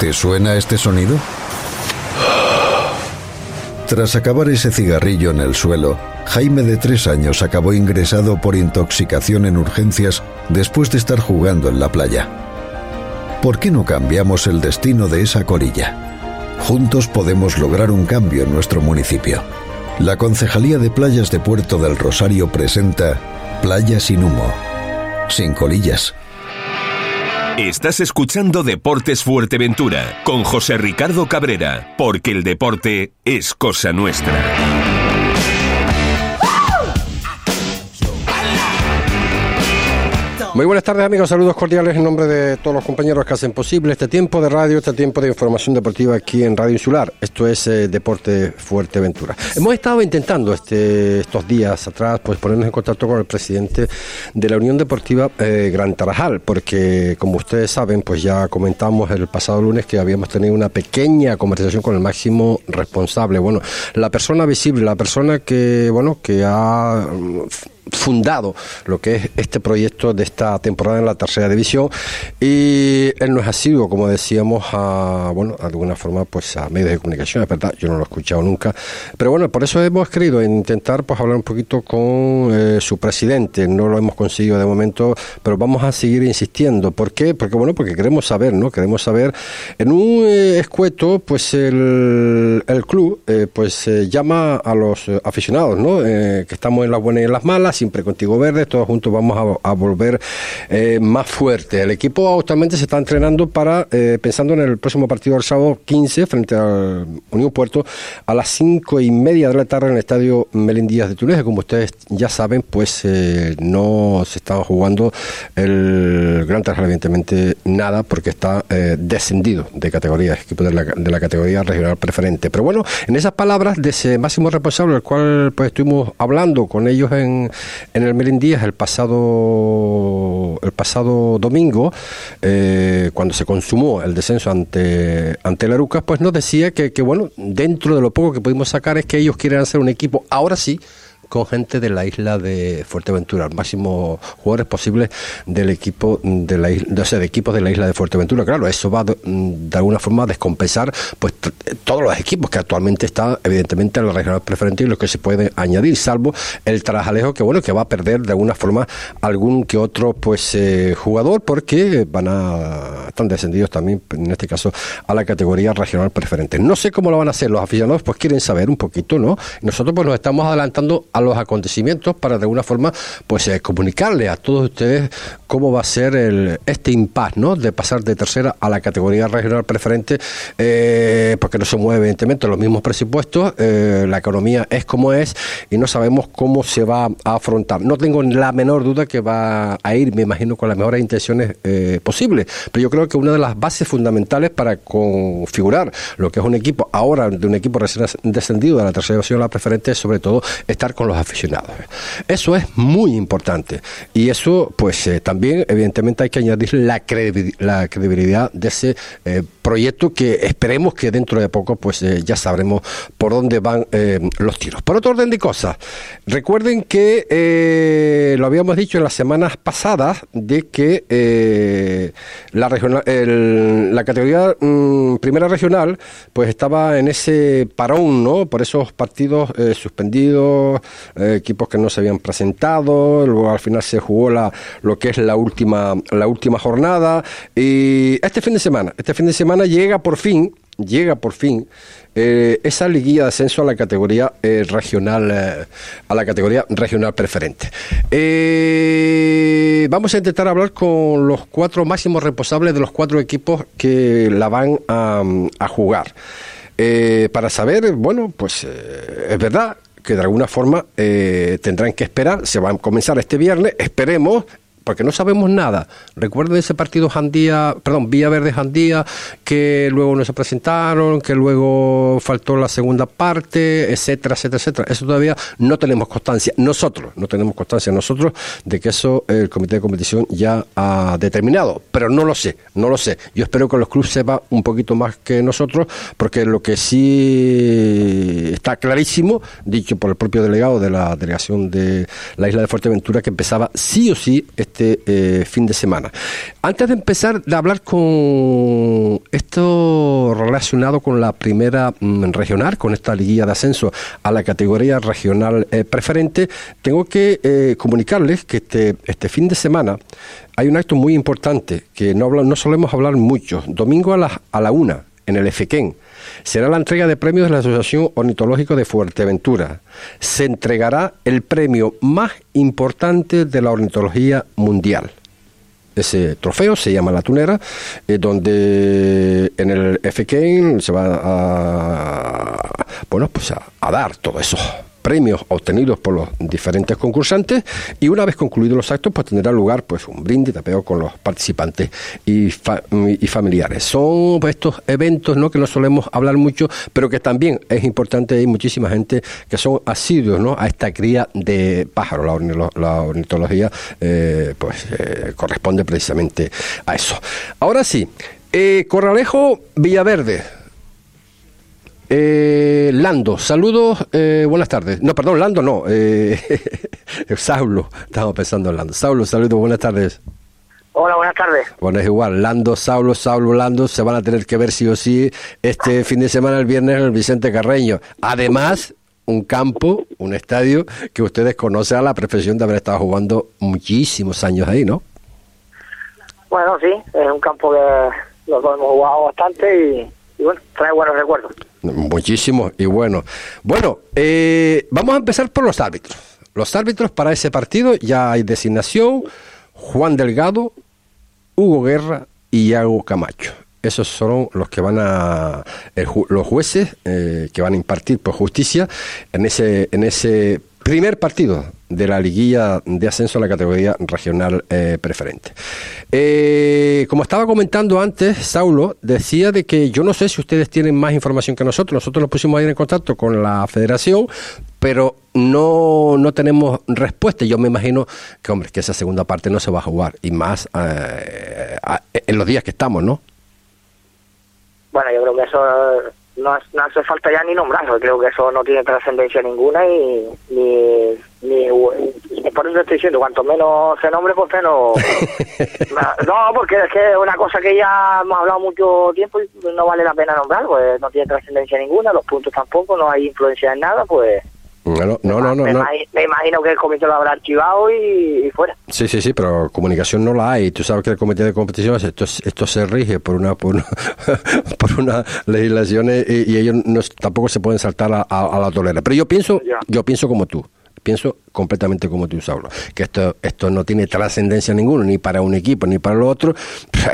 ¿Te suena este sonido? Tras acabar ese cigarrillo en el suelo, Jaime de tres años acabó ingresado por intoxicación en urgencias después de estar jugando en la playa. ¿Por qué no cambiamos el destino de esa corilla? Juntos podemos lograr un cambio en nuestro municipio. La Concejalía de Playas de Puerto del Rosario presenta Playa sin humo, sin colillas. Estás escuchando Deportes Fuerteventura con José Ricardo Cabrera, porque el deporte es cosa nuestra. Muy buenas tardes amigos, saludos cordiales en nombre de todos los compañeros que hacen posible este tiempo de radio, este tiempo de información deportiva aquí en Radio Insular. Esto es eh, Deporte Fuerteventura. Hemos estado intentando este, estos días atrás pues ponernos en contacto con el presidente de la Unión Deportiva eh, Gran Tarajal, porque como ustedes saben, pues ya comentamos el pasado lunes que habíamos tenido una pequeña conversación con el máximo responsable, bueno, la persona visible, la persona que, bueno, que ha fundado lo que es este proyecto de esta temporada en la tercera división. Y él no es asiduo como decíamos a bueno de alguna forma pues a medios de comunicación es verdad yo no lo he escuchado nunca. Pero bueno por eso hemos querido intentar pues hablar un poquito con eh, su presidente. No lo hemos conseguido de momento pero vamos a seguir insistiendo. ¿por qué? porque bueno porque queremos saber no queremos saber. En un eh, escueto pues el, el club eh, pues llama a los aficionados no que estamos en las buenas y en las malas siempre contigo verde, todos juntos vamos a, volver eh, más fuerte. El equipo actualmente se está entrenando para, eh, pensando en el próximo partido del sábado 15 frente al Unión Puerto a las cinco y media de la tarde en el estadio Melindías de Túnez, como ustedes ya saben, pues eh, no se está jugando el Gran Tarjal, evidentemente nada, porque está descendido de categoría, equipo de la, de la categoría regional preferente. Pero bueno, en esas palabras de ese máximo responsable, el cual pues estuvimos hablando con ellos en, en el Merindías el pasado, el pasado domingo, eh, cuando se consumó el descenso ante, ante la Arucas, pues nos decía que, que, bueno, dentro de lo poco que pudimos sacar es que ellos quieren hacer un equipo, ahora sí, con gente de la isla de Fuerteventura, máximo jugadores posibles del equipo de la isla, de equipos de la isla de Fuerteventura. Claro, eso va de, alguna forma a descompensar pues todos los equipos que actualmente están evidentemente en la regional preferente y los que se pueden añadir, salvo el Trajalejo que bueno que va a perder de alguna forma algún que otro pues eh, jugador porque van a están descendidos también en este caso a la categoría regional preferente. No sé cómo lo van a hacer los aficionados, pues quieren saber un poquito, ¿no? Nosotros pues nos estamos adelantando a los acontecimientos para de alguna forma pues eh, comunicarle a todos ustedes cómo va a ser el, este impasse ¿no? de pasar de tercera a la categoría regional preferente eh, porque no se mueve evidentemente los mismos presupuestos eh, la economía es como es y no sabemos cómo se va a afrontar no tengo la menor duda que va a ir me imagino con las mejores intenciones posibles pero yo creo que una de las bases fundamentales para configurar lo que es un equipo ahora de un equipo recién descendido de la tercera división a la preferente es sobre todo estar con los aficionados. Eso es muy importante y eso pues eh, también evidentemente hay que añadir la, la credibilidad de ese eh, proyecto que esperemos que dentro de poco pues eh, ya sabremos por dónde van los tiros. Por otro orden de cosas, recuerden que lo habíamos dicho en las semanas pasadas de que la, regional, la categoría mm, primera regional pues estaba en ese parón, ¿no? Por esos partidos suspendidos, eh, equipos que no se habían presentado, luego al final se jugó la, lo que es la última, la última jornada. Y este fin de semana, este fin de semana llega por fin, llega por fin eh, esa liguilla de ascenso a la categoría eh, regional a la categoría regional preferente. Vamos a intentar hablar con los cuatro máximos responsables de los cuatro equipos que la van a, a jugar. Para saber bueno pues es verdad que de alguna forma eh, tendrán que esperar, se va a comenzar este viernes, esperemos, porque no sabemos nada. Recuerden ese partido Jandía, perdón, Vía Verde Jandía, que luego no se presentaron, que luego faltó la segunda parte, etcétera, etcétera, etcétera. Eso todavía no tenemos constancia. Nosotros no tenemos constancia nosotros de que eso el comité de competición ya ha determinado, pero no lo sé, no lo sé. Yo espero que los clubes sepan un poquito más que nosotros, porque lo que sí está clarísimo, dicho por el propio delegado de la delegación de la isla de Fuerteventura, que empezaba sí o sí este este eh, fin de semana. Antes de empezar de hablar con esto relacionado con la primera mm, regional, con esta liguilla de ascenso a la categoría regional eh, preferente, tengo que eh, comunicarles que este, este fin de semana hay un acto muy importante que no, no solemos hablar mucho. Domingo a la, a la una, en el Efequén será la entrega de premios de la Asociación Ornitológica de Fuerteventura. Se entregará el premio más importante de la ornitología mundial. Ese trofeo se llama La Tunera, eh, donde en el FK se va a, bueno, pues a dar todo eso premios obtenidos por los diferentes concursantes y una vez concluidos los actos pues tendrá lugar pues un brindis tapeo con los participantes y, y familiares. Son pues, estos eventos ¿no? que no solemos hablar mucho, pero que también es importante, hay muchísima gente que son asiduos ¿no? a esta cría de pájaros. La, ornitología eh, pues eh, corresponde precisamente a eso. Ahora sí, eh, Corralejo Villaverde eh, Lando, saludos, eh, buenas tardes. No, perdón, Lando no. Eh, Saulo, estamos pensando en Lando. Saulo, saludos, buenas tardes. Hola, buenas tardes. Bueno, es igual, Lando, Saulo, Saulo, Lando, se van a tener que ver sí o sí este fin de semana, el viernes, en el Vicente Carreño. Además, un campo, un estadio que ustedes conocen a la perfección de haber estado jugando muchísimos años ahí, ¿no? Bueno, sí, es un campo que lo hemos jugado bastante y y bueno, trae buenos recuerdos. Muchísimo y bueno. Bueno, eh, vamos a empezar por los árbitros. Los árbitros para ese partido ya hay designación, Juan Delgado, Hugo Guerra y Iago Camacho. Esos son los que van a los jueces eh, que van a impartir por justicia en ese en ese primer partido de la liguilla de ascenso a la categoría regional eh, preferente. Eh, como estaba comentando antes, Saulo decía de que yo no sé si ustedes tienen más información que nosotros. Nosotros nos pusimos ahí en contacto con la federación, pero no, no tenemos respuesta. Yo me imagino que, hombre, que esa segunda parte no se va a jugar, y más eh, en los días que estamos, ¿no? Bueno, yo creo que eso no, hace falta ya ni nombrarlo, creo que eso no tiene trascendencia ninguna y ni, ni, por eso estoy diciendo, cuanto menos se nombre, pues menos... no, porque es que es una cosa que ya hemos hablado mucho tiempo y no vale la pena nombrar, pues no tiene trascendencia ninguna, los puntos tampoco, no hay influencia en nada, pues no, no, no, me, Imagino, que el comité lo habrá archivado y, fuera. Sí, sí, sí, pero comunicación no la hay. Tú sabes que el comité de competición esto, esto se rige por una por una, por una legislación y, ellos no, tampoco se pueden saltar a, a, la tolera. Pero yo pienso, yo pienso como tú pienso completamente como tú, Saulo, que esto, esto no tiene trascendencia ninguna, ni para un equipo, ni para lo otro.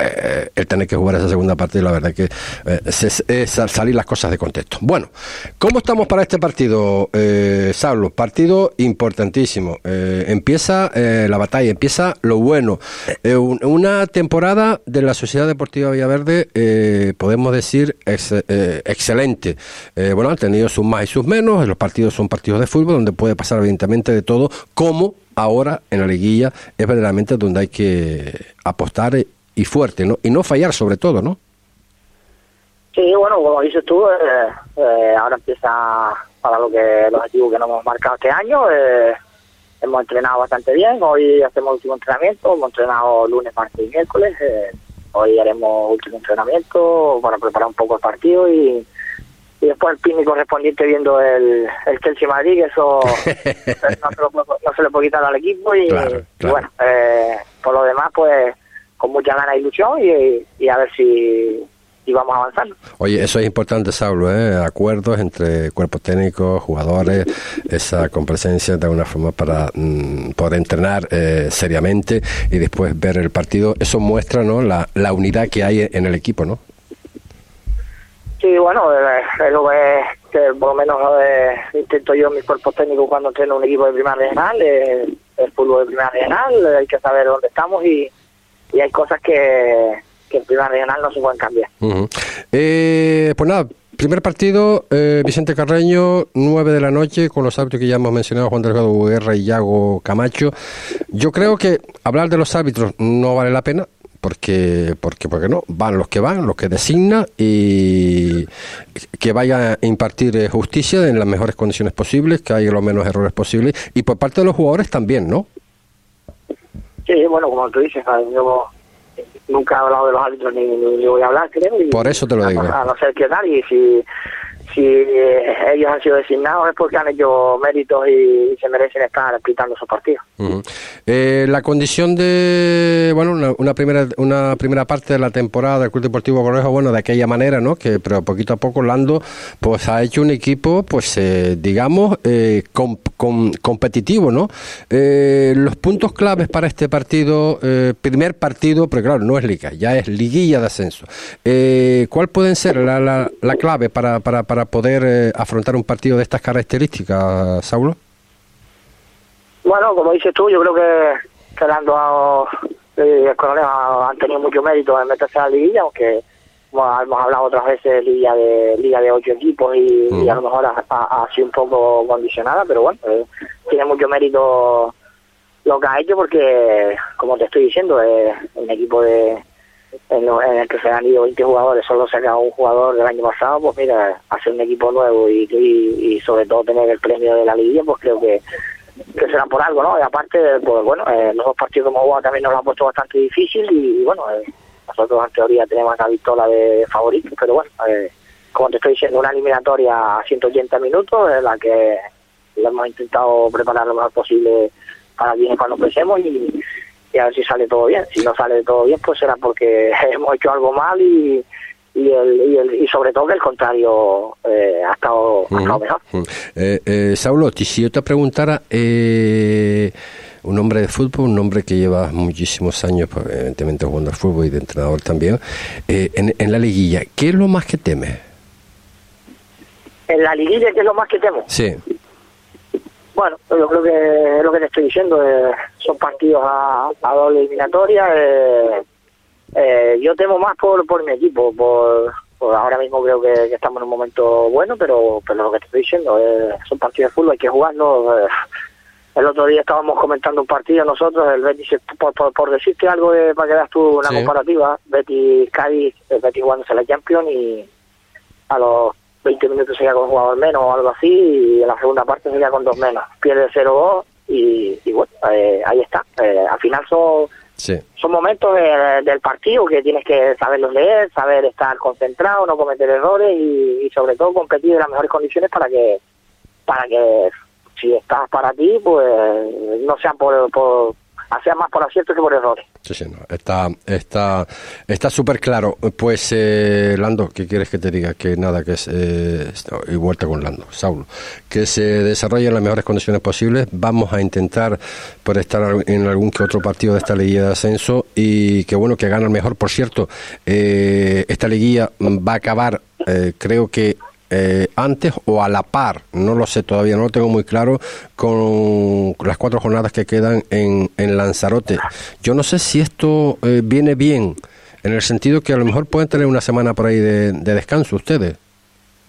Eh, el tener que jugar esa segunda parte, la verdad que eh, es, salir las cosas de contexto. Bueno, ¿cómo estamos para este partido, eh? Partido importantísimo. Eh, empieza la batalla, empieza lo bueno. una temporada de la Sociedad Deportiva Villaverde, podemos decir, excelente. bueno, han tenido sus más y sus menos, los partidos son partidos de fútbol donde puede pasar evidentemente de todo, como ahora en la liguilla es verdaderamente donde hay que apostar y fuerte, ¿no? Y no fallar sobre todo, ¿no? Sí, bueno, como dices tú, eh, eh, ahora empieza para lo que los objetivos que nos hemos marcado este año. Eh, hemos entrenado bastante bien, hoy hacemos el último entrenamiento, hemos entrenado lunes, martes y miércoles. hoy haremos último entrenamiento para preparar un poco el partido y y después el pini correspondiente viendo el, el Chelsea Madrid, que eso no, se lo, no, se le puede quitar al equipo y, bueno, eh, por lo demás pues con mucha gana e ilusión y, a ver si, si vamos avanzando. Oye, eso es importante, Saulo, ¿eh? acuerdos entre cuerpos técnicos, jugadores, esa compresencia de alguna forma para mm, poder entrenar eh, seriamente y después ver el partido. Eso muestra ¿no? la, la unidad que hay en el equipo, ¿no? Sí, bueno, eh, es lo que, por lo menos eh, intento yo en mis cuerpos técnicos cuando entreno un equipo de primera regional, eh, el fútbol de primera regional, hay que saber dónde estamos y, hay cosas que, en primera regional no se pueden cambiar. pues nada, primer partido, Vicente Carreño, 9 de la noche, con los árbitros que ya hemos mencionado, Juan Delgado Guerra y Yago Camacho. Yo creo que hablar de los árbitros no vale la pena, porque, porque, porque no, van los que van, los que designa y que vaya a impartir eh, justicia en las mejores condiciones posibles, que haya los menos errores posibles y por parte de los jugadores también, ¿no? Sí, bueno, como tú dices, yo nunca he hablado de los árbitros ni, ni, voy a hablar, creo. Y Por eso te lo digo. A, no ser que nadie, si si eh, ellos han sido designados es porque han hecho méritos y, se merecen estar pitando sus partidos. eh, la condición de, bueno, una, primera una primera parte de la temporada del Club Deportivo Correjo, bueno, de aquella manera, ¿no? Que pero poquito a poco Lando pues ha hecho un equipo, pues eh, digamos, eh, competitivo, ¿no? Eh, los puntos claves para este partido, primer partido, pero claro, no es liga, ya es liguilla de ascenso. ¿Cuál pueden ser la, la, la clave para, para poder eh, afrontar un partido de estas características, Saulo? Bueno, como dices tú, yo creo que, que Lando eh, han tenido mucho mérito en meterse a la liguilla, aunque hemos hablado otras veces de liga de liga de ocho equipos y, a lo mejor ha, sido un poco condicionada, pero bueno, eh, tiene mucho mérito lo que ha hecho porque, como te estoy diciendo, es un equipo de, en, el que se han ido 20 jugadores, solo se ha un jugador del año pasado, pues mira, hacer un equipo nuevo y, y, sobre todo tener el premio de la Liga, pues creo que, que será por algo, ¿no? Y aparte, pues bueno, eh, los dos partidos que hemos también nos lo han puesto bastante difícil y, bueno, eh, nosotros en teoría tenemos la victoria de favoritos, pero bueno, eh, como te estoy diciendo, una eliminatoria a 180 minutos en la que lo hemos intentado preparar lo mejor posible para bien cuando empecemos y y a ver si sale todo bien. Si no sale todo bien, pues será porque hemos hecho algo mal y, y, el, y, sobre todo que el contrario eh, ha, estado, mejor. Eh, eh, Saulo, si yo te preguntara, eh, un hombre de fútbol, un hombre que lleva muchísimos años, pues, evidentemente jugando al fútbol y de entrenador también, en, en la liguilla, ¿qué es lo más que teme? En la liguilla, ¿qué es lo más que temo? Sí. Bueno, yo creo que es lo que te estoy diciendo, eh, son partidos a, doble eliminatoria. Eh, eh, yo temo más por, por mi equipo, por, ahora mismo creo que, estamos en un momento bueno, pero, pero lo que te estoy diciendo, son partidos de fútbol, hay que jugarlo. el otro día estábamos comentando un partido nosotros, el Betis, por, por, decirte algo de, para que veas tú una comparativa, Betis Cádiz, el Betis jugándose la Champions y a los 20 minutos se queda con un jugador menos o algo así, y en la segunda parte se queda con dos menos. Pierde 0-2 y, y, bueno, eh, ahí está. Eh, al final son, son momentos del partido que tienes que saberlos leer, saber estar concentrado, no cometer errores y, sobre todo competir en las mejores condiciones para que para que si estás para ti, pues no sean por, por hacía más por acierto que por errores. Sí, sí, no, está está está súper claro. Pues, eh, Lando, ¿qué quieres que te diga? Que nada, que es, eh, y vuelta con Lando, Saulo, que se desarrolle en las mejores condiciones posibles. Vamos a intentar por estar en algún que otro partido de esta liguilla de ascenso y que bueno, que gane el mejor. Por cierto, eh, esta liguilla va a acabar, eh, creo que eh, antes o a la par, no lo sé todavía, no lo tengo muy claro, con las cuatro jornadas que quedan en, en Lanzarote. Yo no sé si esto eh, viene bien, en el sentido que a lo mejor pueden tener una semana por ahí de, descanso ustedes,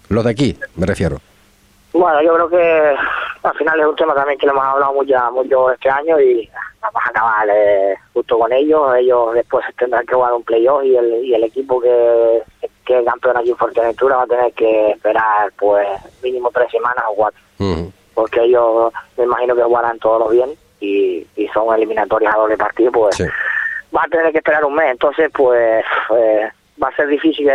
los de aquí, me refiero. Bueno, yo creo que al final es un tema también que lo hemos hablado mucho, este año y vamos a acabar eh, justo con ellos. Ellos después tendrán que jugar un playoff y el, y el equipo que el campeón aquí en Fuerteventura va a tener que esperar pues mínimo tres semanas o cuatro. Porque ellos me imagino que jugarán todos bien y, y son eliminatorias a doble partido, pues va a tener que esperar un mes. Entonces, pues eh, va a ser difícil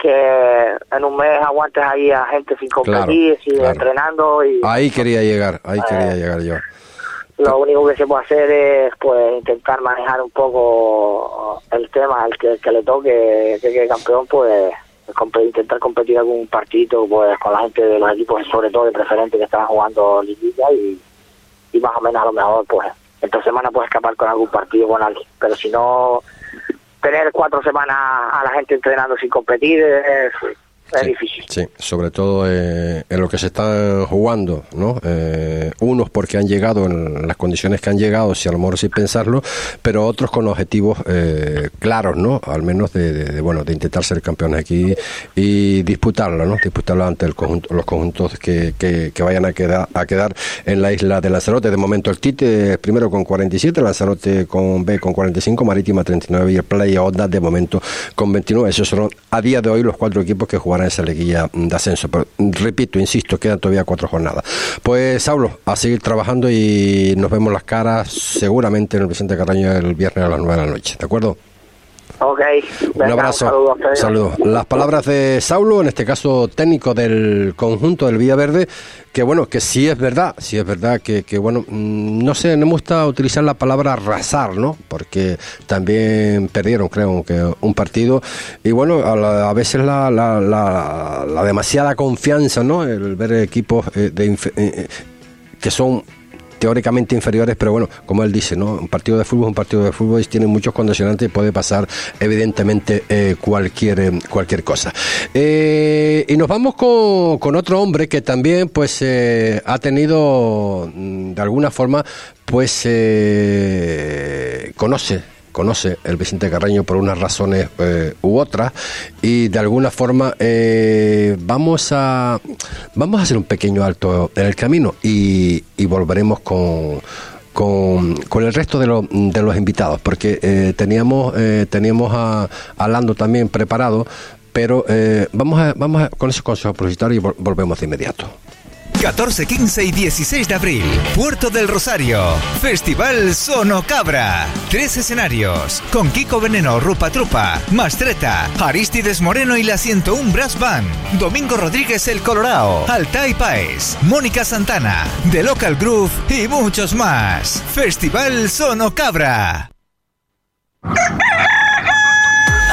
que, en un mes aguantes ahí a gente sin competir, sin entrenando. y Ahí quería llegar, ahí quería eh, llegar yo. Lo único que se puede hacer es pues intentar manejar un poco el tema al que, le toque, que el campeón, pues intentar competir algún partido pues con la gente de los equipos, sobre todo de preferente que están jugando liguilla y, y más o menos a lo mejor pues esta semana puede escapar con algún partido con alguien, pero si no tener cuatro semanas a la gente entrenando sin competir es, es difícil. Sí, sobre todo eh, en lo que se están jugando, ¿no? Eh, unos porque han llegado en las condiciones que han llegado, si a lo mejor sin pensarlo, pero otros con objetivos eh, claros, ¿no? Al menos de, bueno, de intentar ser campeones aquí y disputarlo, ¿no? Disputarlo ante el conjunto, los conjuntos que, que, vayan a quedar, a quedar en la isla de Lanzarote. De momento el Tite primero con 47, Lanzarote con B con 45, Marítima 39 y el Playa Onda de momento con 29. Esos son a día de hoy los cuatro equipos que jugarán en esa liguilla de ascenso. Pero repito, insisto, quedan todavía cuatro jornadas. Pues Saulo, a seguir trabajando y nos vemos las caras seguramente en el Vicente Carraño el viernes a las nueve de la noche. ¿De acuerdo? Ok. un abrazo. Saludos. Las palabras de Saulo, en este caso técnico del conjunto del Villaverde, que bueno, que sí es verdad, sí es verdad que, que bueno, mm, no sé, no me gusta utilizar la palabra arrasar, ¿no? Porque también perdieron, creo, que un partido. Y bueno, a, veces la, la, la, demasiada confianza, ¿no? El ver equipos eh, de, eh, eh, que son teóricamente inferiores, pero bueno, como él dice, ¿no? Un partido de fútbol es un partido de fútbol y tiene muchos condicionantes y puede pasar evidentemente eh, cualquier, eh, cualquier cosa. Eh, y nos vamos con, con, otro hombre que también pues ha tenido mm, de alguna forma pues conoce conoce el Vicente Carreño por unas razones eh, u otras y de alguna forma eh, vamos a vamos a hacer un pequeño alto en el camino y, volveremos con con, el resto de, de, los invitados, porque eh, teníamos, teníamos a, a, también preparado, pero vamos, a, vamos a, con ese consejo publicitario y volvemos de inmediato. 14, 15 y 16 de abril, Puerto del Rosario, Festival Sonocabra. Tres escenarios, con Kiko Veneno, Rupa Trupa, Mastreta, Aristides Moreno y la 101 Brass Band, Domingo Rodríguez El Colorado, Altai Paez, Mónica Santana, The Local Groove y muchos más. Festival Sonocabra.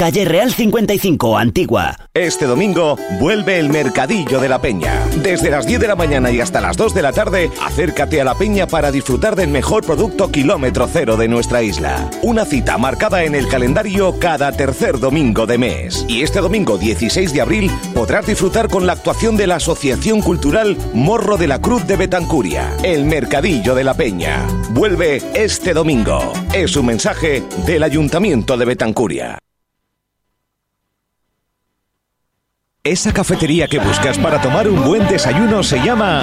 calle Real 55, Antigua. Este domingo vuelve el Mercadillo de la Peña. Desde las 10 de la mañana y hasta las 2 de la tarde, acércate a la Peña para disfrutar del mejor producto kilómetro cero de nuestra isla. Una cita marcada en el calendario cada tercer domingo de mes. Y este domingo 16 de abril podrás disfrutar con la actuación de la Asociación Cultural Morro de la Cruz de Betancuria. El Mercadillo de la Peña. Vuelve este domingo. Es un mensaje del Ayuntamiento de Betancuria. Esa cafetería que buscas para tomar un buen desayuno se llama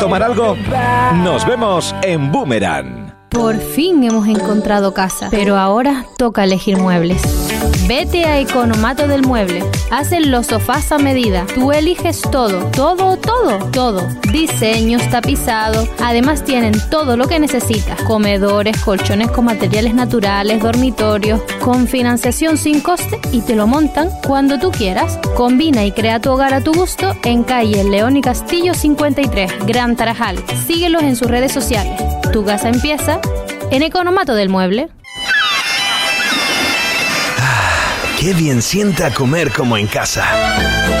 tomar algo? Nos vemos en Boomerang. Por fin hemos encontrado casa, pero ahora toca elegir muebles. Vete a Economato del Mueble. Hacen los sofás a medida. Tú eliges todo, todo, todo, todo. Diseños, tapizados. Además tienen todo lo que necesitas. Comedores, colchones con materiales naturales, dormitorios, con financiación sin coste y te lo montan cuando tú quieras. Combina y crea tu hogar a tu gusto en calle León y Castillo 53, Gran Tarajal. Síguelos en sus redes sociales. Tu casa empieza en Economato del Mueble. Qué bien sienta comer como en casa.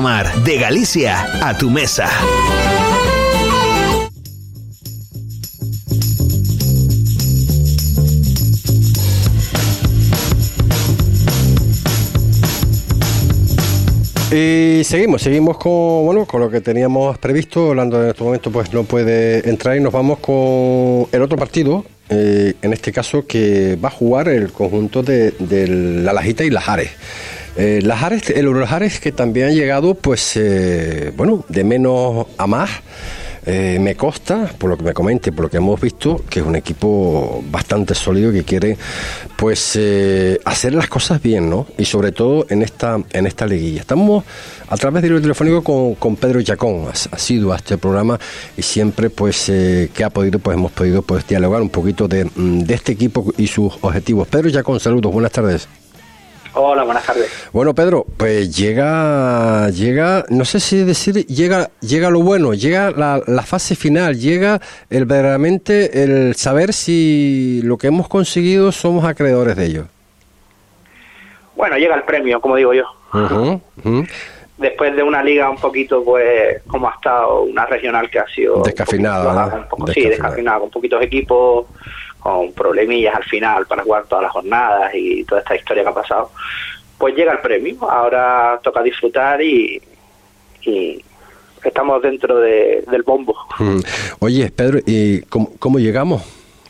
De Galicia a tu mesa. Y seguimos, seguimos con bueno con lo que teníamos previsto. Orlando en este momento pues no puede entrar y nos vamos con el otro partido, eh, en este caso que va a jugar el conjunto de, La Lajita y Lajares Eh, las Ares, el los Ares que también han llegado, pues, eh, bueno, de menos a más. Eh, me consta, por lo que me comente, por lo que hemos visto, que es un equipo bastante sólido que quiere, pues, eh, hacer las cosas bien, ¿no? Y sobre todo en esta en esta liguilla. Estamos a través del telefónico con, con Pedro Chacón, ha, ha sido a este programa y siempre, pues, que ha podido, pues, hemos podido, pues, dialogar un poquito de, mm, de este equipo y sus objetivos. Pedro Chacón, saludos, buenas tardes. Hola, buenas tardes. Bueno, Pedro, pues llega, llega, no sé si decir, llega, llega lo bueno, llega la, la fase final, llega el verdaderamente el saber si lo que hemos conseguido somos acreedores de ello. Bueno, llega el premio, como digo yo. Después de una liga un poquito, pues, como ha estado una regional que ha sido... Descafeinada, un poquito- ¿verdad? un poco- Descafeinada. Sí, descafeinada, con poquitos equipos, con problemillas al final para jugar todas las jornadas y toda esta historia que ha pasado. Pues llega el premio, ahora toca disfrutar y, y estamos dentro de- del bombo. Mm. Oye, Pedro, ¿y cómo llegamos?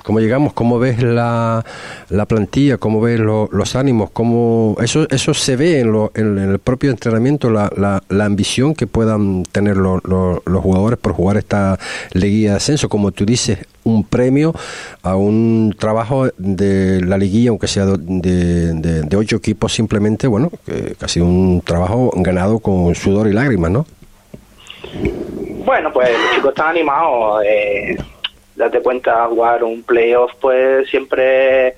¿Cómo llegamos? ¿Cómo ves la, la plantilla? ¿Cómo ves lo- los ánimos? ¿Cómo eso eso se ve en, lo- en el propio entrenamiento, la, la, la ambición que puedan tener lo- lo- los jugadores por jugar esta liguilla de ascenso? Como tú dices, un premio a un trabajo de la liguilla, aunque sea de, de- de ocho equipos simplemente, bueno, que, que ha sido un trabajo ganado con sudor y lágrimas, ¿no? Bueno, pues los chicos están animados. Eh, date cuenta, jugar un playoff, pues siempre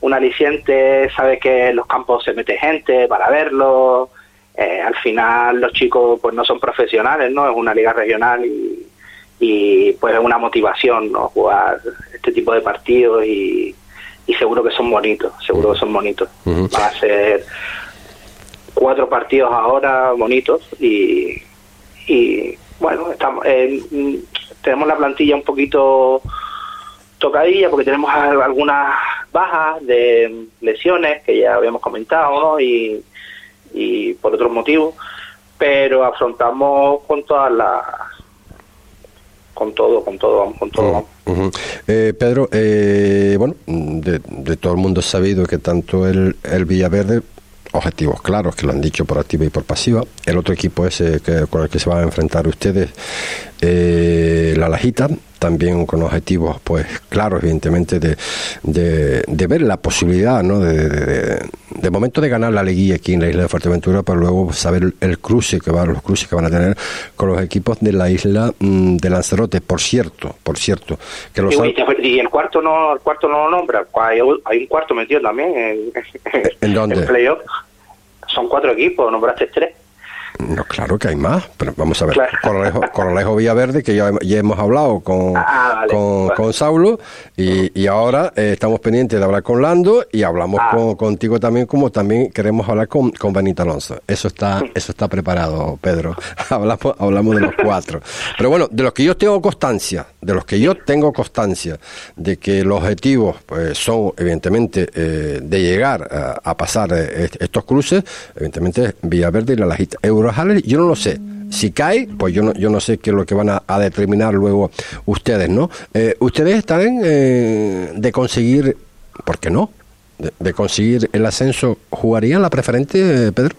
un aliciente. Sabes que en los campos se mete gente para verlo. Eh, al final, los chicos, pues no son profesionales, ¿no? Es una liga regional y, y pues es una motivación, ¿no? Jugar este tipo de partidos y, y seguro que son bonitos, seguro que son bonitos. Ujú. Van a ser cuatro partidos ahora bonitos y, y bueno, estamos, eh, tenemos la plantilla un poquito tocadilla porque tenemos al- algunas bajas de lesiones que ya habíamos comentado, ¿no? Y, por otros motivos, pero afrontamos con todas las con todo, con todo, vamos, con todo. Ujú. Eh, Pedro, eh, bueno, de, de todo el mundo es sabido que tanto el, el Villaverde, objetivos claros que lo han dicho por activa y por pasiva, el otro equipo ese que, con el que se van a enfrentar ustedes, eh, la Lajita, también con objetivos pues claros, evidentemente, de, de, de ver la posibilidad, ¿no? De, de- momento de ganar la liguilla aquí en la isla de Fuerteventura, pero luego saber el, el cruce que va, los cruces que van a tener con los equipos de la isla mm, de Lanzarote. Por cierto, por cierto, que los Y, el cuarto no el cuarto no lo nombra, hay, hay un cuarto metido también en, ¿En dónde? playoff. Son cuatro equipos, nombraste tres. No, claro que hay más, pero vamos a ver. Claro. Corralejo, Corralejo Villaverde, que ya, ya hemos hablado con, Ah, vale, con, vale. con Saulo, y, y ahora eh, estamos pendientes de hablar con Lando y hablamos Ah. con- contigo también, como también queremos hablar con, con Benito Alonso. Eso está, eso está preparado, Pedro. hablamos, hablamos de los cuatro. Pero bueno, de los que yo tengo constancia, de los que yo tengo constancia, de que los objetivos pues, son, evidentemente, eh, de llegar a, a pasar eh, est- estos cruces, evidentemente, Villaverde y la Lajita. Yo no lo sé. Si cae, pues yo no, yo no sé qué es lo que van a, determinar luego ustedes, ¿no? Eh, ustedes estarán eh, de conseguir, ¿por qué no? De, de conseguir el ascenso, ¿jugarían la preferente, eh, Pedro?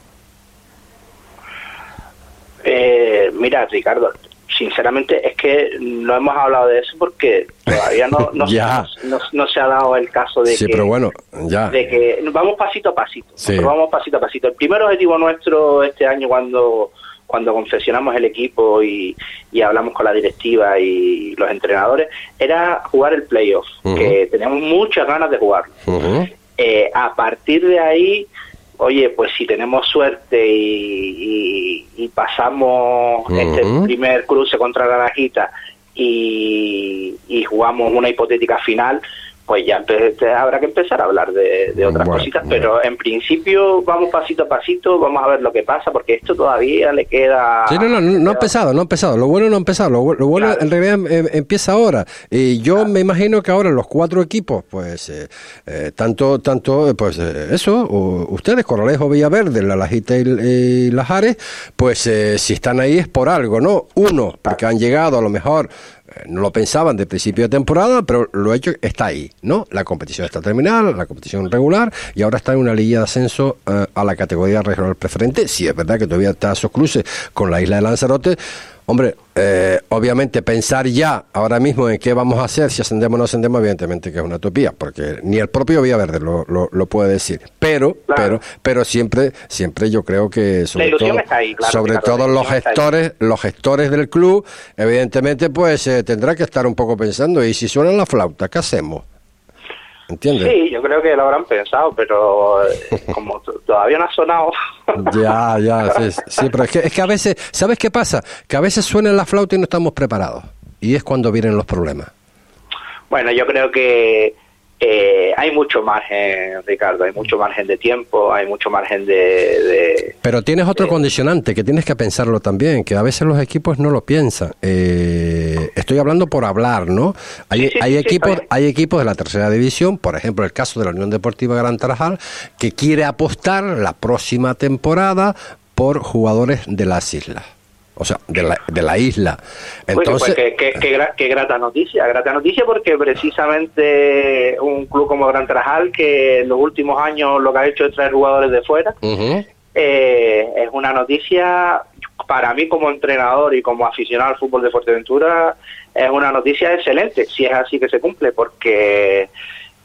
Eh, mira, Ricardo, sinceramente es que no hemos hablado de eso porque todavía no, no, Ya. no- no se ha dado el caso de sí, que... pero bueno, ya. de que vamos pasito a pasito. Sí. Vamos pasito a pasito. El primer objetivo nuestro este año cuando cuando confeccionamos el equipo y, y hablamos con la directiva y los entrenadores era jugar el playoff, que teníamos muchas ganas de jugarlo. Eh, a partir de ahí, oye, pues si tenemos suerte y, y- y pasamos este Ujú. primer cruce contra la Rajita y, y jugamos una hipotética final, pues ya empe- te- habrá que empezar a hablar de, de otras Bueno, cositas. bueno. Pero en principio vamos pasito a pasito, vamos a ver lo que pasa, porque esto todavía le queda... Sí, no, no, no, no ha empezado, no ha empezado. Lo bueno no ha empezado. Lo, lo bueno Claro. en realidad em- empieza ahora. Y yo me imagino que ahora los cuatro equipos, pues, eh, eh, tanto, tanto, eh, pues, eh, eso, u- ustedes, Corralejo, Villaverde, La Lajita y, y Lajares, pues, eh, si están ahí es por algo, ¿no? Uno, porque han llegado a lo mejor no lo pensaban de principio de temporada, pero lo hecho está ahí, ¿no? La competición está terminada, la competición regular, y ahora está en una línea de ascenso eh, a la categoría regional preferente. Sí, es verdad que todavía está a esos cruces con la isla de Lanzarote. Hombre, eh, obviamente pensar ya ahora mismo en qué vamos a hacer, si ascendemos o no ascendemos, evidentemente que es una utopía, porque ni el propio Villaverde lo, lo, lo puede decir. Pero, pero, pero siempre, siempre yo creo que sobre todo, sobre todo los gestores, los gestores del club, evidentemente, pues eh, tendrá que estar un poco pensando, y si suena la flauta, ¿qué hacemos? ¿Entiendes? Sí, yo creo que lo habrán pensado, pero eh, como todavía no ha sonado. ya, ya, sí, sí, pero es que, es que a veces, ¿sabes qué pasa? Que a veces suena la flauta y no estamos preparados. Y es cuando vienen los problemas. Bueno, yo creo que eh, hay mucho margen, Ricardo, hay mucho margen de tiempo, hay mucho margen de... Pero tienes otro condicionante que tienes que pensarlo también, que a veces los equipos no lo piensan. Eh, estoy hablando por hablar, ¿no? Hay, hay equipos, hay equipos de la tercera división, por ejemplo, el caso de la Unión Deportiva Gran Tarajal, que quiere apostar la próxima temporada por jugadores de las islas o sea, de la, de la isla. Entonces, pues, qué, qué, grata noticia, grata noticia porque precisamente un club como Gran Trajal, que en los últimos años lo que ha hecho es traer jugadores de fuera, eh, es una noticia para mí como entrenador y como aficionado al fútbol de Fuerteventura, es una noticia excelente, si es así que se cumple, porque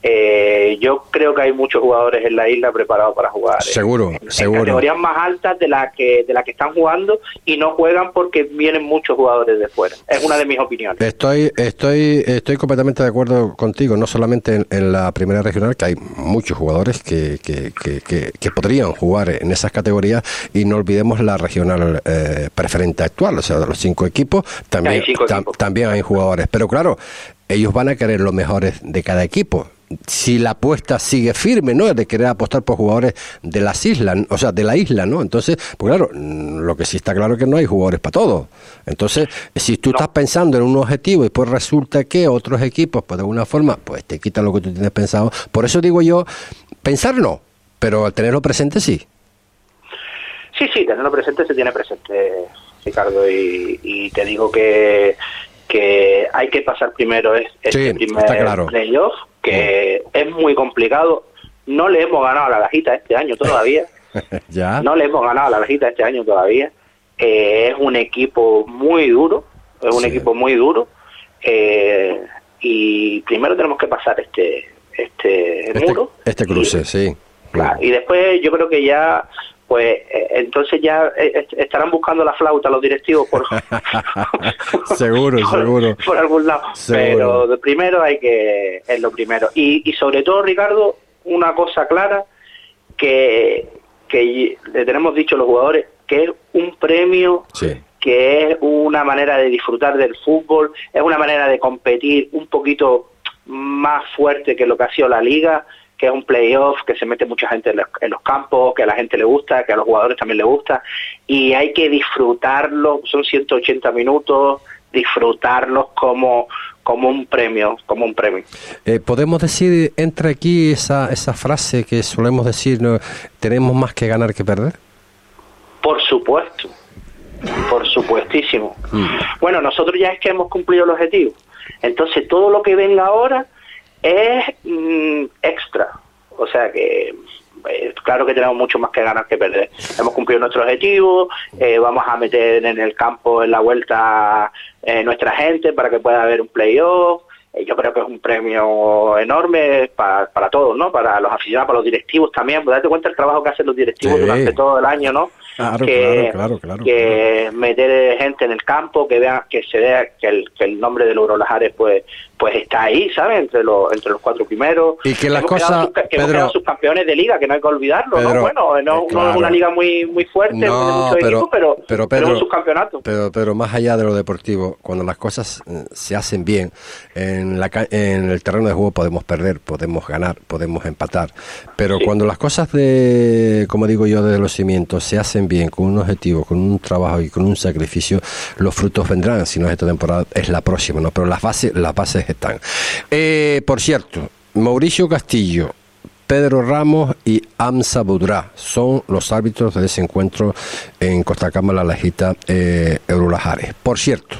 eh, yo creo que hay muchos jugadores en la isla preparados para jugar. ¿eh? Seguro, en, seguro. categorías más altas de las que de la que están jugando y no juegan porque vienen muchos jugadores de fuera. Es una de mis opiniones. Estoy estoy estoy completamente de acuerdo contigo, no solamente en, la primera regional, que hay muchos jugadores que, que, que, que, podrían jugar en esas categorías y no olvidemos la regional eh, preferente actual, o sea, de los cinco equipos, también, también hay jugadores. Pero claro, ellos van a querer los mejores de cada equipo si la apuesta sigue firme, ¿no? De querer apostar por jugadores de las islas, o sea, de la isla, ¿no? Entonces, pues claro, lo que sí está claro es que no hay jugadores para todo. Entonces, si tú estás pensando en un objetivo y pues resulta que otros equipos, pues de alguna forma, pues te quitan lo que tú tienes pensado. Por eso digo yo, pensar no, pero al tenerlo presente sí. Sí, sí, tenerlo presente se tiene presente, Ricardo, y te digo que que hay que pasar primero este primer playoff, que es muy complicado. No le hemos ganado a la Lajita este año todavía. ¿Ya? No le hemos ganado a la Lajita este año todavía. Eh, es un equipo muy duro, es un equipo muy duro. Eh, y primero tenemos que pasar este este, este muro. Este cruce, sí. Claro, y después yo creo que ya pues eh, entonces ya eh, estarán buscando la flauta los directivos por seguro seguro. por algún lado. Pero de primero hay que es lo primero. Y, y sobre todo Ricardo una cosa clara que que le tenemos dicho a los jugadores que es un premio que es una manera de disfrutar del fútbol es una manera de competir un poquito más fuerte que lo que ha sido la liga que es un playoff, que se mete mucha gente en los, campos, que a la gente le gusta, que a los jugadores también le gusta, y hay que disfrutarlo, son 180 minutos, disfrutarlos como, como un premio, como un premio. Eh, Podemos decir, entra aquí esa, esa frase que solemos decir, tenemos más que ganar que perder. Por supuesto, por supuestísimo. Mm. Bueno, nosotros ya es que hemos cumplido el objetivo. Entonces, todo lo que venga ahora es mm, extra. O sea que eh, claro que tenemos mucho más que ganar que perder. Hemos cumplido nuestro objetivo, eh, vamos a meter en el campo en la vuelta eh, nuestra gente para que pueda haber un playoff. yo creo que es un premio enorme para, para todos, ¿no? Para los aficionados, para los directivos también. Pues date cuenta el trabajo que hacen los directivos durante todo el año, ¿no? Claro, que, claro, claro, que meter gente en el campo, que vea, que se vea que el, que el nombre de Logro Lajares pues, pues está ahí, ¿sabes? Entre los, entre los cuatro primeros. Y que las cosas, que Pedro, sus campeones de liga, que no hay que olvidarlo, ¿no? Bueno, no, no, es una liga muy, muy fuerte, no, muchos pero, equipos, pero, pero, Pedro, sus campeonatos. Pero, pero más allá de lo deportivo, cuando las cosas eh, se hacen bien, en, la, en el terreno de juego podemos perder, podemos ganar, podemos empatar, pero Sí. cuando las cosas de, como digo yo, de los cimientos se hacen bien, con un objetivo, con un trabajo y con un sacrificio, los frutos vendrán. Si no es esta temporada, es la próxima, ¿no? Pero las bases, las bases Eh, por cierto, Mauricio Castillo, Pedro Ramos y Amsa Budra son los árbitros de ese encuentro en Costa Cama, La Lajita, eh. Por cierto,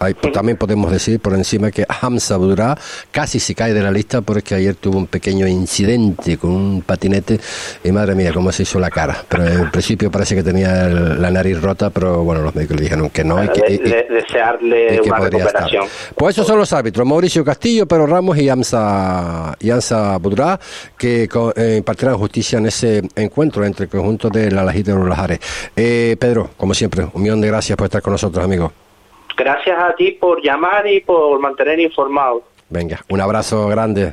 Pues, también podemos decir por encima que Hamza Budra casi se cae de la lista porque ayer tuvo un pequeño incidente con un patinete y madre mía, cómo se hizo la cara. Pero en principio parece que tenía la nariz rota, pero bueno, los médicos le dijeron que no. Y que, desearle una recuperación. Pues esos son los árbitros, Mauricio Castillo, Pedro Ramos y Hamza, y Hamza Budra, que eh, impartirán justicia en ese encuentro entre el conjunto de la Lajita y los Lajares. Eh, Pedro, como siempre, un millón de gracias por estar con nosotros, amigo. Gracias a ti por llamar y por mantener informado. Venga, un abrazo grande.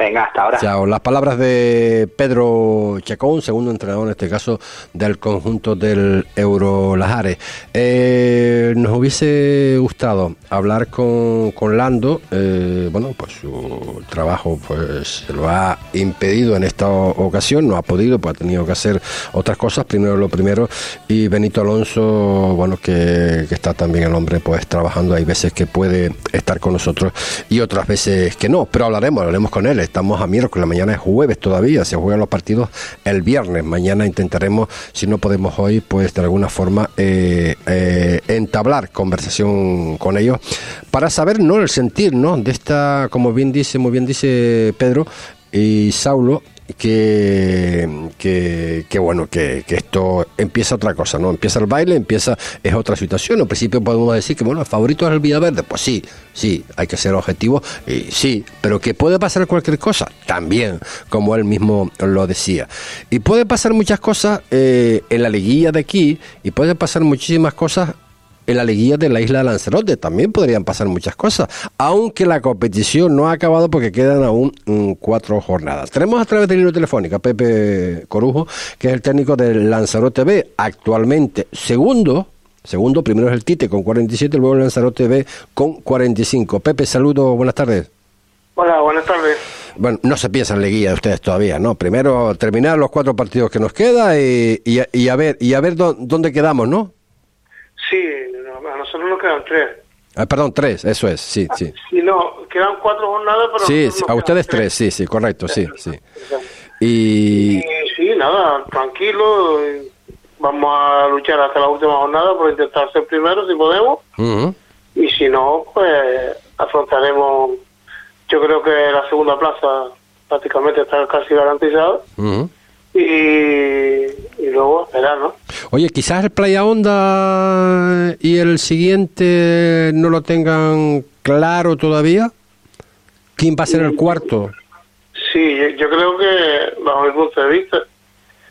Venga, hasta ahora. Chao. Las palabras de Pedro Chacón, segundo entrenador en este caso del conjunto del Euro Lajares. Eh, nos hubiese gustado hablar con, con Lando. Eh, bueno, pues su trabajo pues se lo ha impedido en esta ocasión, no ha podido, pues ha tenido que hacer otras cosas. Primero lo primero. Y Benito Alonso, bueno, que, que está también el hombre pues trabajando. Hay veces que puede estar con nosotros y otras veces que no. Pero hablaremos, hablaremos con él estamos a miércoles, mañana es jueves todavía, se juegan los partidos el viernes. Mañana intentaremos, si no podemos hoy, pues de alguna forma eh, eh, entablar conversación con ellos para saber no el sentir, ¿no? De esta, como bien dice, muy bien dice Pedro y Saulo, que, que, bueno, que, esto empieza otra cosa, ¿no? Empieza el baile, empieza, es otra situación. Al principio podemos decir que, bueno, el favorito es el Villaverde. Pues sí, sí, hay que ser objetivo, y sí, pero que puede pasar cualquier cosa, también, como él mismo lo decía. Y puede pasar muchas cosas eh, en la liguilla de aquí, y puede pasar muchísimas cosas en la liguilla de la isla de Lanzarote. También podrían pasar muchas cosas, aunque la competición no ha acabado porque quedan aún mm, cuatro jornadas. Tenemos a través de línea telefónica Pepe Corujo, que es el técnico del Lanzarote B, actualmente segundo. Segundo, primero es el Tite con 47, luego el Lanzarote B con 45. Pepe, saludo, buenas tardes. Hola, buenas tardes. Bueno, no se piensa en liguilla ustedes todavía, ¿no? Primero terminar los cuatro partidos que nos queda y, y, a ver y a ver dónde quedamos, ¿no? Sí, quedan tres. Ah, perdón, tres, eso es, sí, ah, sí. Sí, no, quedan cuatro jornadas, pero... Sí, a ustedes tres. sí, sí, correcto, sí, sí. Y... Sí, nada, tranquilo, vamos a luchar hasta la última jornada por intentar ser primero si podemos. Y si no, pues afrontaremos, yo creo que la segunda plaza prácticamente está casi garantizada y, luego esperar, ¿no? Oye, quizás el Playa Honda y el siguiente no lo tengan claro todavía. ¿Quién va a ser el cuarto? Sí, yo, creo que, bajo mi punto de vista,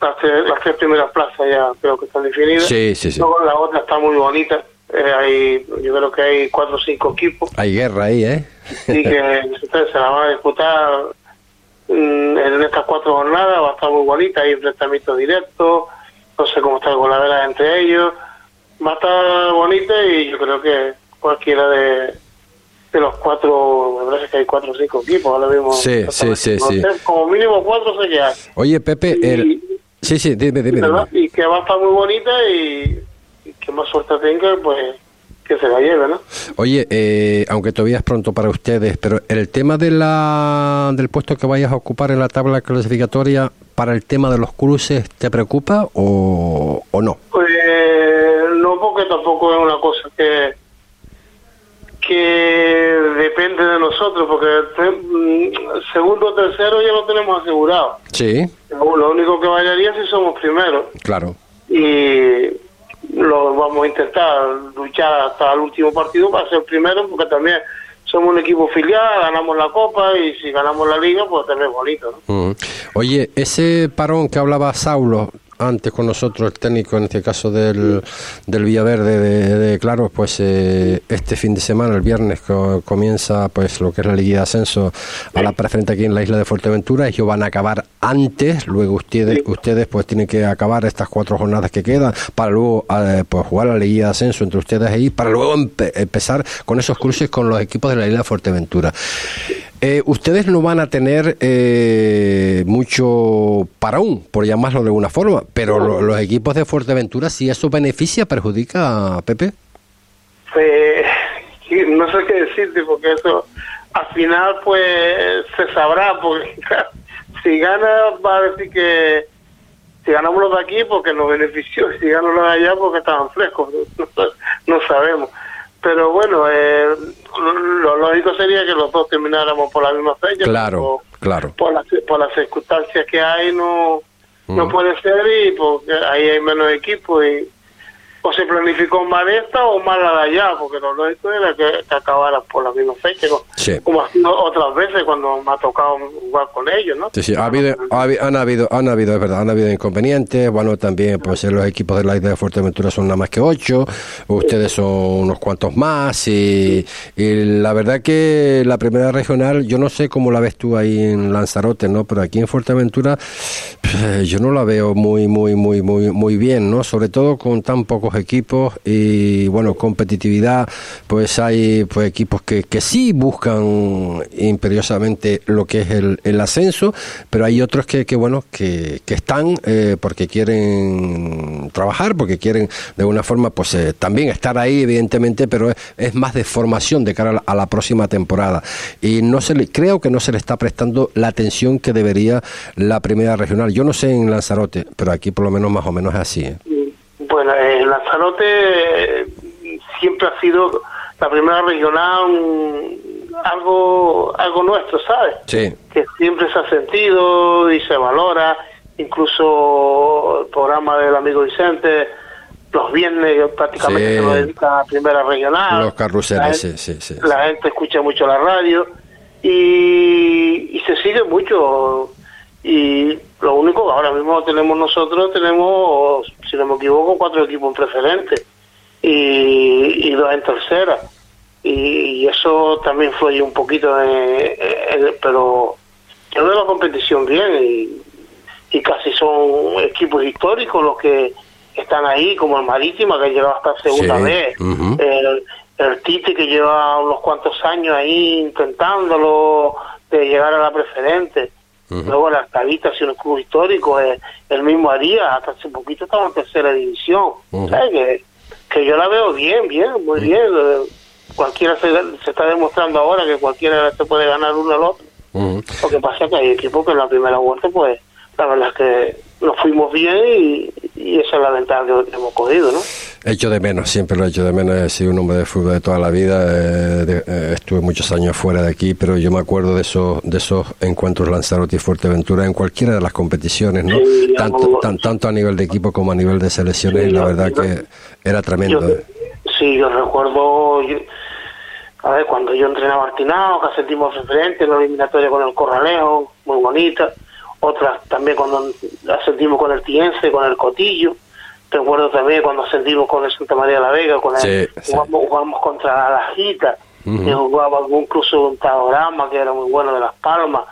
las tres, primeras plazas ya creo que están definidas. Sí, sí, sí. Luego la otra está muy bonita. Eh, hay, yo creo que hay cuatro o cinco equipos. Hay guerra ahí, ¿eh? Sí, que se la van a disputar en estas cuatro jornadas va a estar muy bonita, hay enfrentamientos directos, no sé cómo está el golavera entre ellos, va a estar bonita y yo creo que cualquiera de, de los cuatro, me parece que hay cuatro o cinco equipos ahora mismo. Sí, sí, sí, sí. Como mínimo cuatro sé que hay. Oye, Pepe, el... sí, sí, dime, dime, Y que va a estar muy bonita y, y que más suerte tenga, pues que se la lleve, ¿no? Oye, eh, aunque todavía es pronto para ustedes, pero el tema de la, del puesto que vayas a ocupar en la tabla clasificatoria para el tema de los cruces, ¿te preocupa o, o no? Pues no, porque tampoco es una cosa que que depende de nosotros, porque mm, segundo o tercero ya lo tenemos asegurado. Sí. Lo único que variaría si somos primeros. Claro. Y lo vamos a intentar luchar hasta el último partido para ser primero, porque también somos un equipo filial, ganamos la Copa y si ganamos la Liga, pues también es bonito. Oye, ese parón que hablaba Saulo, antes con nosotros, el técnico en este caso del, del Villaverde, de, de Claro, pues eh, este fin de semana, el viernes, comienza pues lo que es la Liga de Ascenso a la preferente aquí en la isla de Fuerteventura. Ellos van a acabar antes, luego ustedes ustedes pues tienen que acabar estas cuatro jornadas que quedan para luego eh, pues jugar la Liga de Ascenso entre ustedes ahí, para luego empezar con esos cruces con los equipos de la isla de Fuerteventura. Eh, ustedes no van a tener eh, mucho paraún, por llamarlo de alguna forma, pero los equipos de Fuerteventura, si eso beneficia, perjudica a Pepe. Pues, no sé qué decirte, porque eso al final pues se sabrá, porque si gana va a decir que si ganamos los de aquí porque nos benefició, si ganamos los de allá porque estaban frescos, no, sabemos. Pero bueno, eh, lo lógico sería que los dos termináramos por la misma fecha. Claro, claro. Por las, por las circunstancias que hay no, no Mm. puede ser y porque ahí hay menos equipo y o se planificó mal esta o mal la de allá, porque lo lógico era que, que acabaran por la misma fecha, ¿no? Sí. como ha sido otras veces cuando me ha tocado jugar con ellos, ¿no? Sí, sí, ha habido, ha habi- han habido, han habido, es verdad, han habido inconvenientes. Bueno, también, pues los equipos de la isla de Fuerteventura son nada más que ocho, ustedes son unos cuantos más. Y, y la verdad que la primera regional, yo no sé cómo la ves tú ahí en Lanzarote, ¿no? Pero aquí en Fuerteventura, pues, yo no la veo muy, muy, muy, muy, muy bien, ¿no? Sobre todo con tan pocos equipos y, bueno, competitividad, pues hay pues equipos que, que sí buscan imperiosamente lo que es el, el ascenso, pero hay otros que, que bueno, que, que están eh, porque quieren trabajar, porque quieren de alguna forma, pues eh, también estar ahí, evidentemente, pero es, es más de formación de cara a la, próxima temporada. Y no se le, creo que no se le está prestando la atención que debería la primera regional. Yo no sé en Lanzarote, pero aquí por lo menos más o menos es así. ¿eh? Bueno, en Lanzarote eh, siempre ha sido la primera regional algo algo nuestro, ¿sabes? Sí. Que siempre se ha sentido y se valora, incluso el programa del amigo Vicente, los viernes prácticamente Sí. se lo dedica a primera regional. Los carruseles, sí, sí, sí. la gente escucha mucho la radio y, y se sigue mucho y lo único que ahora mismo tenemos nosotros tenemos si no me equivoco cuatro equipos en preferente y, y dos en tercera. Y, y eso también fue un poquito eh, eh, pero yo veo la competición bien y, y casi son equipos históricos los que están ahí como el Marítima que lleva hasta segunda Sí, vez. el, el Tite que lleva unos cuantos años ahí intentándolo de llegar a la preferente. Luego el Arcavita, si un club histórico, eh, el mismo haría, hasta hace poquito estaba en tercera división. ¿Sabes? Que, que yo la veo bien, bien, muy bien. eh, Cualquiera se, se está demostrando ahora que cualquiera se puede ganar uno al otro. Lo que pasa es que hay equipos que en la primera vuelta, pues, la verdad es que nos fuimos bien y, y esa es la ventaja que hemos cogido, ¿no? Echo de menos, siempre lo he hecho de menos. He sido un hombre de fútbol de toda la vida. eh, de- eh, estuve muchos años fuera de aquí, pero yo me acuerdo de esos de esos encuentros Lanzarote y Fuerteventura en cualquiera de las competiciones, ¿no? Sí, tanto, digamos- tan- tanto a nivel de equipo como a nivel de selecciones. Sí, y la verdad yo- que era tremendo. Yo- ¿eh? Sí, yo recuerdo, yo- a ver, cuando yo entrené a Martinao, que ascendimos referente en la eliminatoria con el Corralejo, muy bonita. Otras también cuando ascendimos con el Tiense, con el Cotillo. Recuerdo también cuando ascendimos con el Santa María de la Vega, con el, Sí, sí. jugamos, jugamos contra la Jita, Ujú. que jugaba incluso un Taorama, que era muy bueno de Las Palmas.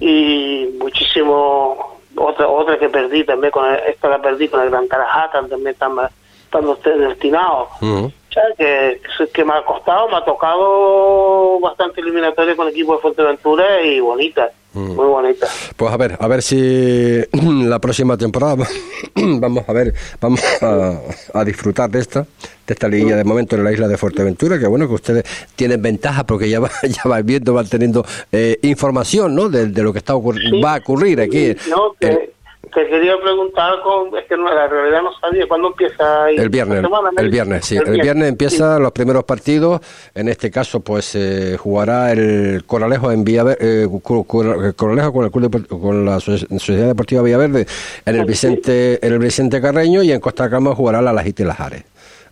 Y muchísimo, otra otra que perdí también, con el- esta la perdí con el Gran Tarajata, también estando, estando usted destinado. Ujú. O sea, que, que me ha costado, me ha tocado bastante eliminatoria con el equipo de Fuerteventura y bonita. Muy bonita. Pues a ver, a ver si la próxima temporada vamos a ver, vamos a, a disfrutar de esta, de esta liguilla de momento en la isla de Fuerteventura, que bueno que ustedes tienen ventaja porque ya va, ya van viendo, van teniendo eh, información, ¿no? De, de lo que está ocurri- Sí. va a ocurrir aquí. No, te, te quería preguntar, con, es que no, la realidad no sabía cuándo empieza. ahí? el viernes, ¿Esta semana, el viernes, sí, el viernes empiezan los primeros partidos. En este caso, pues eh, jugará el Coralejo en Villaverde, eh, Cor- Cor- Coralejo con el club Depor- con la Soci- Sociedad Deportiva Villaverde en el Vicente, en el Vicente Carreño y en Costa Cama jugará la Lajita y las Ares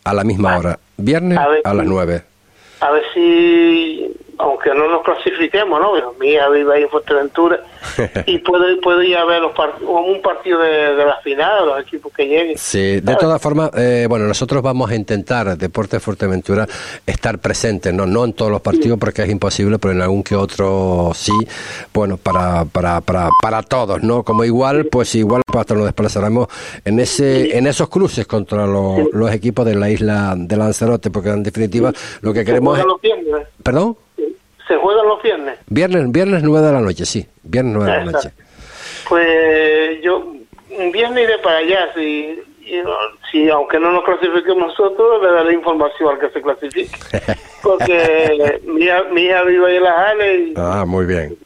a la misma hora, viernes A ver. a las 9. A ver si, aunque no nos clasifiquemos, ¿no? Pero mía vive ahí en Fuerteventura y puedo, puedo ir a ver los part- un partido de, de la final, los equipos que lleguen. Sí, de todas formas, eh, bueno, nosotros vamos a intentar, Deportes Fuerteventura, estar presentes, no, no en todos los partidos porque es imposible, pero en algún que otro sí, bueno, para, para, para, para todos, ¿no? Como igual, pues igual hasta nos desplazaremos en ese, en esos cruces contra los, los equipos de la isla de Lanzarote, porque en definitiva lo que queremos es... viernes. ¿Perdón? Se juegan los viernes. Viernes, viernes 9 de la noche, sí, viernes 9 de la noche. Pues yo un viernes iré para allá, si, si aunque no nos clasifiquemos nosotros, le daré información al que se clasifique. Porque mi, hija- mi hija vive ahí en las Ares y Ah, muy bien.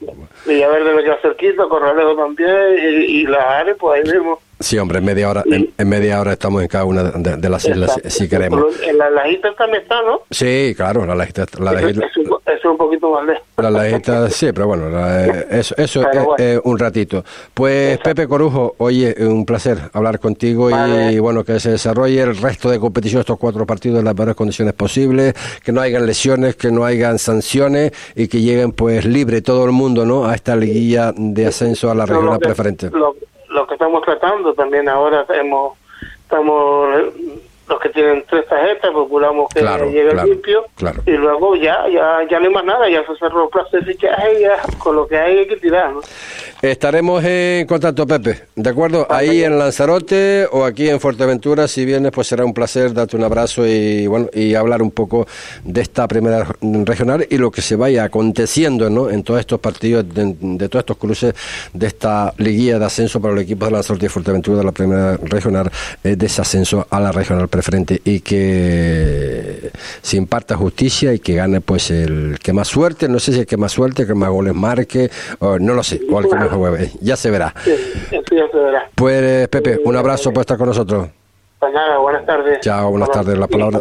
Villaverde me queda cerquita, Corralejo también, y, y las Ares, pues ahí mismo. Sí, hombre, en media hora, en, media hora estamos en cada una de, las islas, si, queremos. En la lajita también está, ¿no? Sí, claro, la lajita. La lajita es un poquito más lejos. La lajita, sí, pero bueno, eh, eso, eso es un ratito. Pues Pepe Corujo, oye, un placer hablar contigo y bueno, que se desarrolle el resto de competición, estos cuatro partidos en las mejores condiciones posibles, que no hayan lesiones, que no hayan sanciones y que lleguen pues libre todo el mundo, ¿no? A esta liguilla de ascenso a la regional preferente lo que estamos tratando también ahora hemos estamos los que tienen tres tarjetas procuramos que llegue limpio y luego ya ya ya no hay más nada ya se cerró el plazo de fichaje y ya con lo que hay hay que tirar ¿no? Estaremos en contacto, Pepe. ¿De acuerdo? Ahí en Lanzarote o aquí en Fuerteventura, si vienes, pues será un placer darte un abrazo y bueno y hablar un poco de esta primera regional y lo que se vaya aconteciendo ¿no? en todos estos partidos, de, todos estos cruces de esta liguilla de ascenso para los equipos de Lanzarote y Fuerteventura de la primera regional, eh, de ese ascenso a la regional preferente y que se imparta justicia y que gane pues el que más suerte, no sé si el que más suerte, el que más goles marque, o, no lo sé, o el que mejor ya se verá. Sí, ya se verá. Pues eh, Pepe, un abrazo por estar con nosotros. Pues nada, buenas tardes. Chao, buenas tardes. La palabra.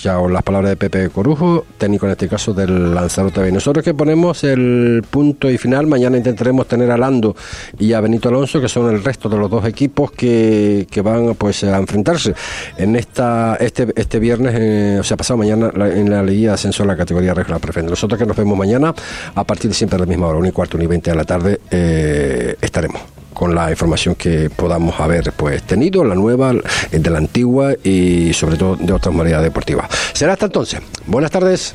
Chao, las palabras de Pepe Corujo, técnico en este caso del Lanzarote B. Nosotros que ponemos el punto y final, mañana intentaremos tener a Lando y a Benito Alonso, que son el resto de los dos equipos que, que van pues a enfrentarse en esta este este viernes, eh, o sea, pasado mañana en la Liga de Ascenso de la categoría regional preferente. Nosotros que nos vemos mañana a partir de siempre a la misma hora, 1 y cuarto, 1 y 20 de la tarde, eh, estaremos con la información que podamos haber pues tenido, la nueva, de la antigua y sobre todo de otras modalidades deportivas. Será hasta entonces. Buenas tardes.